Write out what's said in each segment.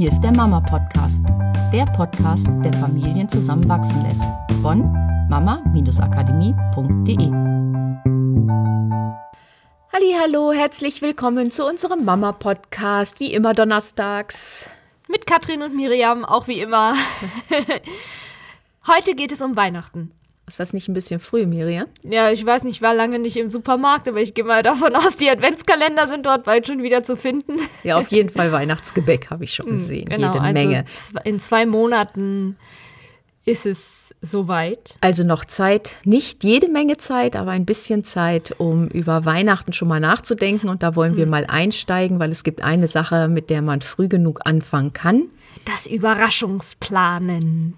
Hier ist der Mama Podcast, der Podcast, der Familien zusammenwachsen lässt. Von mama-akademie.de. Hallo, herzlich willkommen zu unserem Mama Podcast, wie immer donnerstags. Mit Katrin und Miriam, auch wie immer. Heute geht es um Weihnachten. Ist das nicht ein bisschen früh, Miriam? Ja, ich weiß nicht, ich war lange nicht im Supermarkt, aber ich gehe mal davon aus, die Adventskalender sind dort bald schon wieder zu finden. Ja, auf jeden Fall Weihnachtsgebäck habe ich schon hm, gesehen. Genau, Jede also Menge. In zwei Monaten ist es soweit. Also noch Zeit, nicht jede Menge Zeit, aber ein bisschen Zeit, um über Weihnachten schon mal nachzudenken. Und da wollen wir hm. mal einsteigen, weil es gibt eine Sache, mit der man früh genug anfangen kann. Das Überraschungsplanen.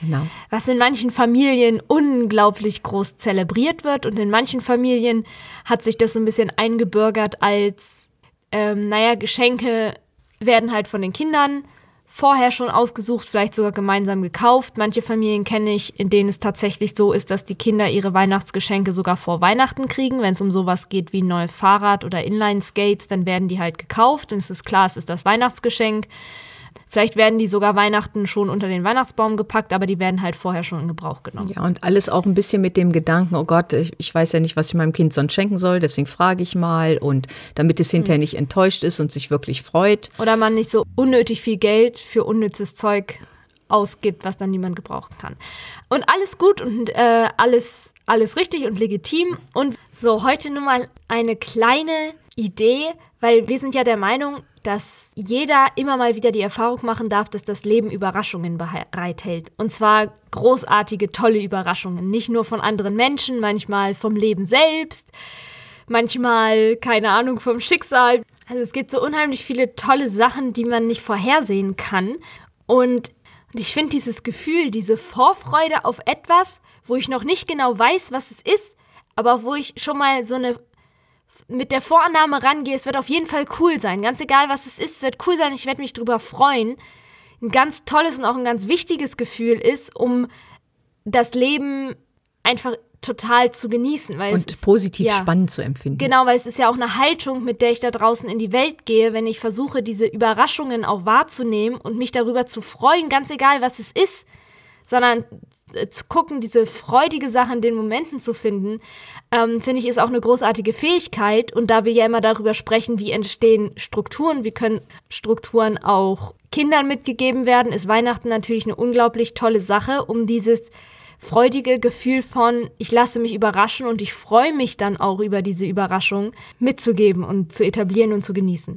Genau. Was in manchen Familien unglaublich groß zelebriert wird und in manchen Familien hat sich das so ein bisschen eingebürgert als, ähm, naja, Geschenke werden halt von den Kindern vorher schon ausgesucht, vielleicht sogar gemeinsam gekauft. Manche Familien kenne ich, in denen es tatsächlich so ist, dass die Kinder ihre Weihnachtsgeschenke sogar vor Weihnachten kriegen. Wenn es um sowas geht wie ein neues Fahrrad oder Inline-Skates, dann werden die halt gekauft und es ist klar, es ist das Weihnachtsgeschenk. Vielleicht werden die sogar Weihnachten schon unter den Weihnachtsbaum gepackt, aber die werden halt vorher schon in Gebrauch genommen. Ja, und alles auch ein bisschen mit dem Gedanken, oh Gott, ich, ich weiß ja nicht, was ich meinem Kind sonst schenken soll, deswegen frage ich mal. Und damit es hinterher mhm. nicht enttäuscht ist und sich wirklich freut. Oder man nicht so unnötig viel Geld für unnützes Zeug ausgibt, was dann niemand gebrauchen kann. Und alles gut und äh, alles, alles richtig und legitim. Und so, heute nur mal eine kleine Idee, weil wir sind ja der Meinung, dass jeder immer mal wieder die Erfahrung machen darf, dass das Leben Überraschungen bereithält. Und zwar großartige, tolle Überraschungen. Nicht nur von anderen Menschen, manchmal vom Leben selbst, manchmal, keine Ahnung, vom Schicksal. Also es gibt so unheimlich viele tolle Sachen, die man nicht vorhersehen kann. Und ich finde dieses Gefühl, diese Vorfreude auf etwas, wo ich noch nicht genau weiß, was es ist, aber wo ich schon mal so eine mit der Vorannahme rangehe, es wird auf jeden Fall cool sein. Ganz egal, was es ist, es wird cool sein, ich werde mich drüber freuen. Ein ganz tolles und auch ein ganz wichtiges Gefühl ist, um das Leben einfach total zu genießen. Weil und ist, positiv ja, spannend zu empfinden. Genau, weil es ist ja auch eine Haltung, mit der ich da draußen in die Welt gehe, wenn ich versuche, diese Überraschungen auch wahrzunehmen und mich darüber zu freuen, ganz egal, was es ist sondern zu gucken, diese freudige Sache in den Momenten zu finden, ähm, finde ich, ist auch eine großartige Fähigkeit. Und da wir ja immer darüber sprechen, wie entstehen Strukturen, wie können Strukturen auch Kindern mitgegeben werden, ist Weihnachten natürlich eine unglaublich tolle Sache, um dieses freudige Gefühl von, ich lasse mich überraschen und ich freue mich dann auch über diese Überraschung mitzugeben und zu etablieren und zu genießen.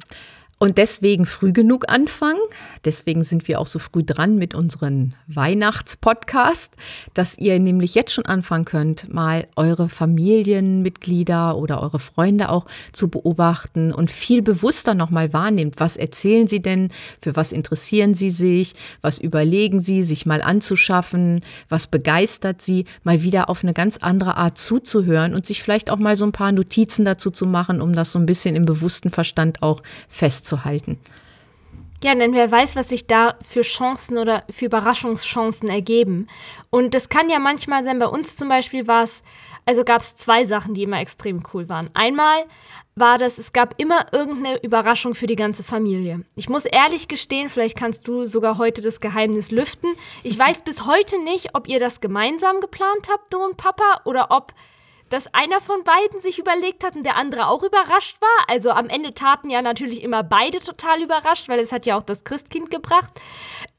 Und deswegen früh genug anfangen. Deswegen sind wir auch so früh dran mit unserem Weihnachtspodcast, dass ihr nämlich jetzt schon anfangen könnt, mal eure Familienmitglieder oder eure Freunde auch zu beobachten und viel bewusster nochmal wahrnehmt. Was erzählen sie denn? Für was interessieren sie sich? Was überlegen sie, sich mal anzuschaffen? Was begeistert sie? Mal wieder auf eine ganz andere Art zuzuhören und sich vielleicht auch mal so ein paar Notizen dazu zu machen, um das so ein bisschen im bewussten Verstand auch festzuhalten festzuhalten. Ja, denn wer weiß, was sich da für Chancen oder für Überraschungschancen ergeben. Und das kann ja manchmal sein, bei uns zum Beispiel war es, also gab es zwei Sachen, die immer extrem cool waren. Einmal war das, es gab immer irgendeine Überraschung für die ganze Familie. Ich muss ehrlich gestehen, vielleicht kannst du sogar heute das Geheimnis lüften. Ich weiß bis heute nicht, ob ihr das gemeinsam geplant habt, du und Papa, oder ob dass einer von beiden sich überlegt hat und der andere auch überrascht war. Also am Ende taten ja natürlich immer beide total überrascht, weil es hat ja auch das Christkind gebracht.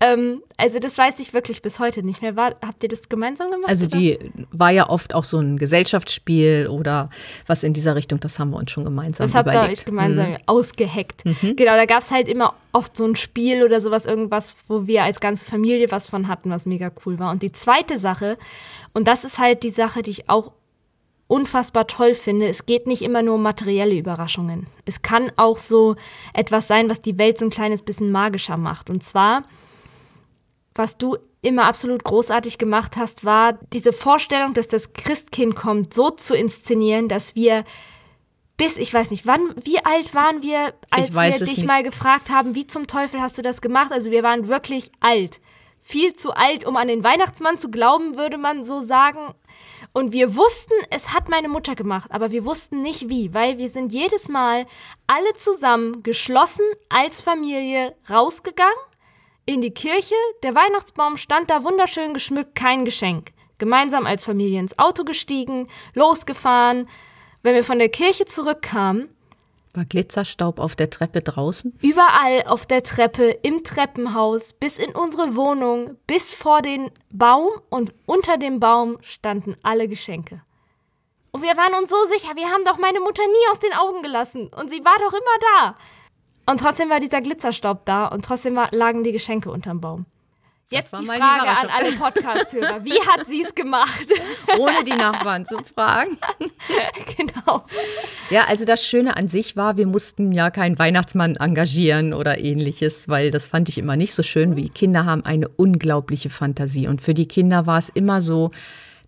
Ähm, also das weiß ich wirklich bis heute nicht mehr. War, habt ihr das gemeinsam gemacht? Also die oder? war ja oft auch so ein Gesellschaftsspiel oder was in dieser Richtung, das haben wir uns schon gemeinsam das überlegt. Das habt ihr euch gemeinsam mhm. ausgeheckt. Mhm. Genau, da gab es halt immer oft so ein Spiel oder sowas, irgendwas, wo wir als ganze Familie was von hatten, was mega cool war. Und die zweite Sache, und das ist halt die Sache, die ich auch unfassbar toll finde, es geht nicht immer nur um materielle Überraschungen. Es kann auch so etwas sein, was die Welt so ein kleines bisschen magischer macht. Und zwar, was du immer absolut großartig gemacht hast, war diese Vorstellung, dass das Christkind kommt, so zu inszenieren, dass wir bis, ich weiß nicht, wann, wie alt waren wir, als wir dich nicht. mal gefragt haben, wie zum Teufel hast du das gemacht? Also wir waren wirklich alt. Viel zu alt, um an den Weihnachtsmann zu glauben, würde man so sagen. Und wir wussten, es hat meine Mutter gemacht, aber wir wussten nicht wie, weil wir sind jedes Mal alle zusammen geschlossen als Familie rausgegangen, in die Kirche. Der Weihnachtsbaum stand da wunderschön geschmückt, kein Geschenk. Gemeinsam als Familie ins Auto gestiegen, losgefahren. Wenn wir von der Kirche zurückkamen, War Glitzerstaub auf der Treppe draußen? überall auf der Treppe, im Treppenhaus, bis in unsere Wohnung, bis vor den Baum und unter dem Baum standen alle Geschenke. Und wir waren uns so sicher, wir haben doch meine Mutter nie aus den Augen gelassen und sie war doch immer da. Und trotzdem war dieser Glitzerstaub da und trotzdem war, lagen die Geschenke unterm Baum. Jetzt war die Frage an alle Podcast-Hörer. Wie hat sie es gemacht? Ohne die Nachbarn zu fragen. genau. Ja, also das Schöne an sich war, wir mussten ja keinen Weihnachtsmann engagieren oder ähnliches, weil das fand ich immer nicht so schön. Wie Kinder haben eine unglaubliche Fantasie. Und für die Kinder war es immer so,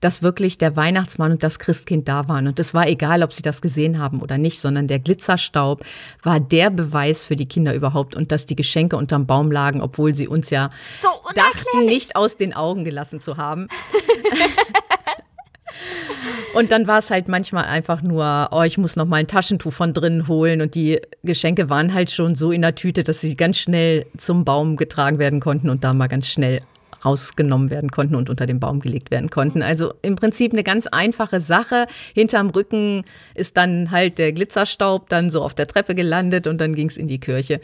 dass wirklich der Weihnachtsmann und das Christkind da waren. Und es war egal, ob sie das gesehen haben oder nicht, sondern der Glitzerstaub war der Beweis für die Kinder überhaupt und dass die Geschenke unterm Baum lagen, obwohl sie uns ja So dachten, nicht aus den Augen gelassen zu haben. Und dann war es halt manchmal einfach nur, oh, ich muss noch mal ein Taschentuch von drinnen holen. Und die Geschenke waren halt schon so in der Tüte, dass sie ganz schnell zum Baum getragen werden konnten und da mal ganz schnell rausgenommen werden konnten und unter den Baum gelegt werden konnten. Also im Prinzip eine ganz einfache Sache. Hinterm Rücken ist dann halt der Glitzerstaub dann so auf der Treppe gelandet und dann ging es in die Kirche.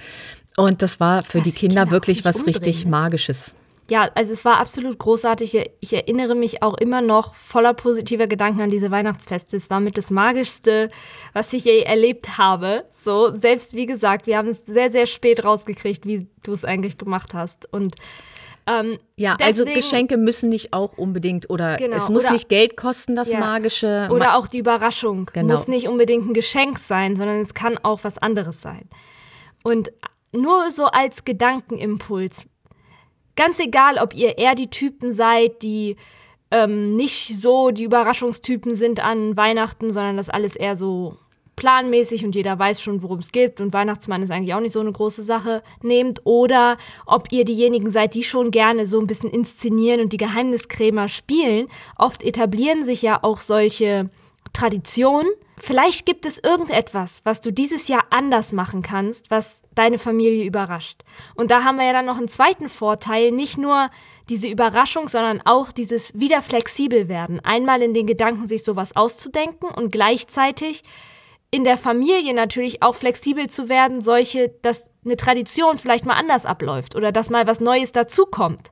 Und das war für Was die Kinder wirklich was umdrehen, richtig ne? Magisches. Ja, also es war absolut großartig. Ich erinnere mich auch immer noch voller positiver Gedanken an diese Weihnachtsfeste. Es war mit das Magischste, was ich je erlebt habe. So, selbst wie gesagt, wir haben es sehr, sehr spät rausgekriegt, wie du es eigentlich gemacht hast. Und ähm, Ja, also deswegen- Geschenke müssen nicht auch unbedingt oder Genau, es muss oder- nicht Geld kosten, das Ja. Magische. Oder auch die Überraschung. Genau. Muss nicht unbedingt ein Geschenk sein, sondern es kann auch was anderes sein. Und nur so als Gedankenimpuls. Ganz egal, ob ihr eher die Typen seid, die ähm, nicht so die Überraschungstypen sind an Weihnachten, sondern das alles eher so planmäßig und jeder weiß schon, worum es geht und Weihnachtsmann ist eigentlich auch nicht so eine große Sache, nehmt. Oder ob ihr diejenigen seid, die schon gerne so ein bisschen inszenieren und die Geheimniskrämer spielen. Oft etablieren sich ja auch solche Traditionen. Vielleicht gibt es irgendetwas, was du dieses Jahr anders machen kannst, was deine Familie überrascht. Und da haben wir ja dann noch einen zweiten Vorteil, nicht nur diese Überraschung, sondern auch dieses wieder flexibel werden. Einmal in den Gedanken, sich sowas auszudenken und gleichzeitig in der Familie natürlich auch flexibel zu werden, solche, dass eine Tradition vielleicht mal anders abläuft oder dass mal was Neues dazukommt.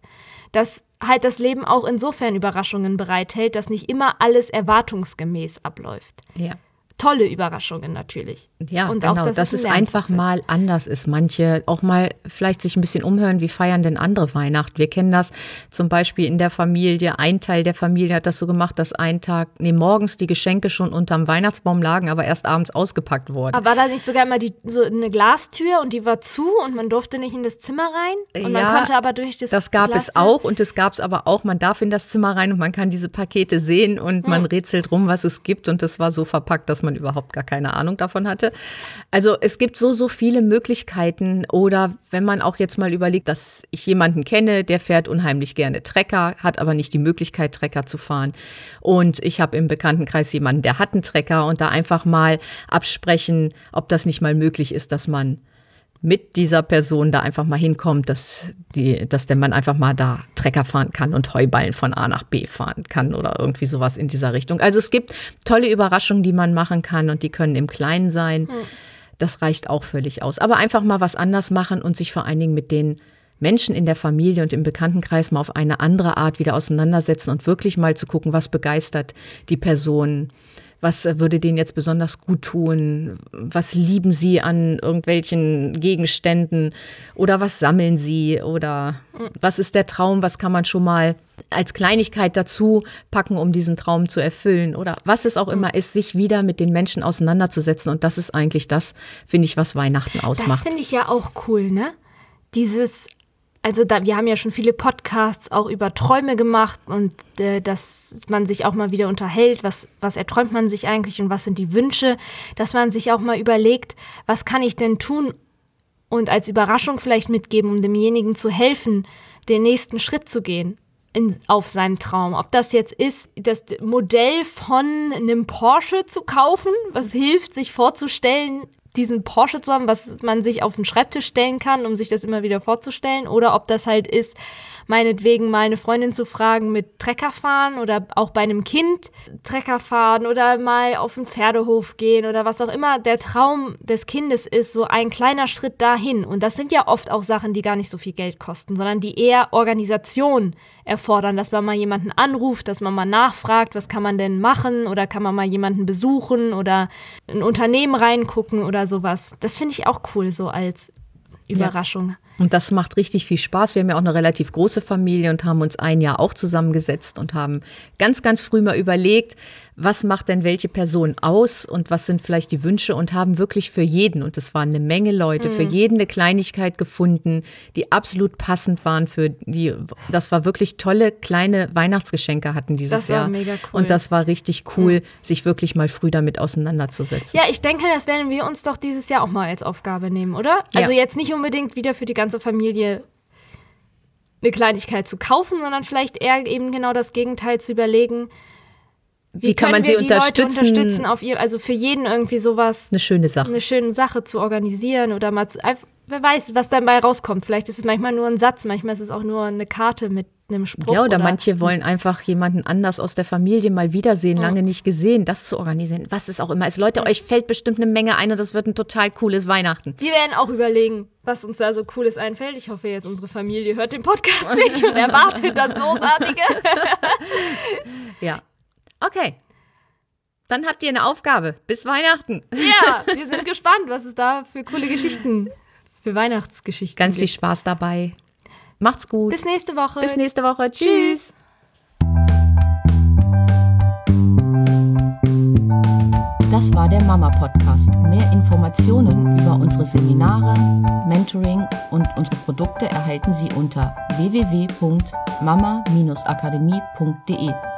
Dass halt das Leben auch insofern Überraschungen bereithält, dass nicht immer alles erwartungsgemäß abläuft. ja. Tolle Überraschungen natürlich. Ja, Und auch, genau, dass dass es es ein einfach mal anders ist. Manche auch mal vielleicht sich ein bisschen umhören, wie feiern denn andere Weihnachten. Wir kennen das zum Beispiel in der Familie. Ein Teil der Familie hat das so gemacht, dass ein Tag, nee, morgens die Geschenke schon unterm Weihnachtsbaum lagen, aber erst abends ausgepackt wurden. Aber war da nicht sogar immer die, so eine Glastür und die war zu und man durfte nicht in das Zimmer rein? Und Ja, man konnte aber durch das Das gab es Glastür- auch und es gab es aber auch, man darf in das Zimmer rein und man kann diese Pakete sehen und man rätselt rum, was es gibt und das war so verpackt, dass man überhaupt gar keine Ahnung davon hatte. Also es gibt so, so viele Möglichkeiten oder wenn man auch jetzt mal überlegt, dass ich jemanden kenne, der fährt unheimlich gerne Trecker, hat aber nicht die Möglichkeit, Trecker zu fahren und ich habe im Bekanntenkreis jemanden, der hat einen Trecker und da einfach mal absprechen, ob das nicht mal möglich ist, dass man mit dieser Person da einfach mal hinkommt, dass, die, dass der Mann einfach mal da Trecker fahren kann und Heuballen von A nach B fahren kann oder irgendwie sowas in dieser Richtung. Also es gibt tolle Überraschungen, die man machen kann und die können im Kleinen sein. Das reicht auch völlig aus. Aber einfach mal was anders machen und sich vor allen Dingen mit den Menschen in der Familie und im Bekanntenkreis mal auf eine andere Art wieder auseinandersetzen und wirklich mal zu gucken, was begeistert die Person, was äh, würde denen jetzt besonders gut tun, was lieben sie an irgendwelchen Gegenständen? Oder was sammeln sie? Oder was ist der Traum, was kann man schon mal als Kleinigkeit dazu packen, um diesen Traum zu erfüllen? Oder was es auch immer ist, sich wieder mit den Menschen auseinanderzusetzen. Und das ist eigentlich das, finde ich, was Weihnachten Das ausmacht. finde ich ja auch cool, ne? Dieses, also da, wir haben ja schon viele Podcasts auch über Träume gemacht und äh, dass man sich auch mal wieder unterhält, was, was erträumt man sich eigentlich und was sind die Wünsche, dass man sich auch mal überlegt, was kann ich denn tun und als Überraschung vielleicht mitgeben, um demjenigen zu helfen, den nächsten Schritt zu gehen. In, auf seinem Traum. Ob das jetzt ist, das Modell von einem Porsche zu kaufen, was hilft, sich vorzustellen, diesen Porsche zu haben, was man sich auf den Schreibtisch stellen kann, um sich das immer wieder vorzustellen, oder ob das halt ist, meinetwegen mal eine Freundin zu fragen mit Trecker fahren oder auch bei einem Kind Trecker fahren oder mal auf den Pferdehof gehen oder was auch immer der Traum des Kindes ist, so ein kleiner Schritt dahin. Und das sind ja oft auch Sachen, die gar nicht so viel Geld kosten, sondern die eher Organisation erfordern, dass man mal jemanden anruft, dass man mal nachfragt, was kann man denn machen oder kann man mal jemanden besuchen oder ein Unternehmen reingucken oder sowas. Das finde ich auch cool, so als Überraschung. Ja. Und das macht richtig viel Spaß. Wir haben ja auch eine relativ große Familie und haben uns ein Jahr auch zusammengesetzt und haben ganz, ganz früh mal überlegt, was macht denn welche Person aus und was sind vielleicht die Wünsche und haben wirklich für jeden, und es waren eine Menge Leute, mhm. für jeden eine Kleinigkeit gefunden, die absolut passend waren für die, das war wirklich tolle kleine Weihnachtsgeschenke hatten dieses das war Jahr. Mega cool. Und das war richtig cool, mhm. sich wirklich mal früh damit auseinanderzusetzen. Ja, ich denke, das werden wir uns doch dieses Jahr auch mal als Aufgabe nehmen, oder? Also ja. jetzt nicht unbedingt wieder für die ganze Familie eine Kleinigkeit zu kaufen, sondern vielleicht eher eben genau das Gegenteil zu überlegen, wie, wie kann man sie unterstützen? Unterstützen auf ihr, also für jeden irgendwie sowas. Eine schöne Sache. Eine schöne Sache zu organisieren oder mal zu, wer weiß, was dabei rauskommt. Vielleicht ist es manchmal nur ein Satz, manchmal ist es auch nur eine Karte mit einem Spruch. Ja, oder, oder manche wollen einfach jemanden anders aus der Familie mal wiedersehen, lange nicht gesehen, das zu organisieren. Was es auch immer ist. Leute, euch fällt bestimmt eine Menge ein und das wird ein total cooles Weihnachten. Wir werden auch überlegen, was uns da so cooles einfällt. Ich hoffe jetzt, unsere Familie hört den Podcast nicht und erwartet das Großartige. ja. Okay. Dann habt ihr eine Aufgabe. Bis Weihnachten. Ja, wir sind gespannt, was es da für coole Geschichten, für Weihnachtsgeschichten Ganz gibt. viel Spaß dabei. Macht's gut. Bis nächste Woche. Bis nächste Woche. Tschüss. Das war der Mama Podcast. Mehr Informationen über unsere Seminare, Mentoring und unsere Produkte erhalten Sie unter www.mama-akademie.de.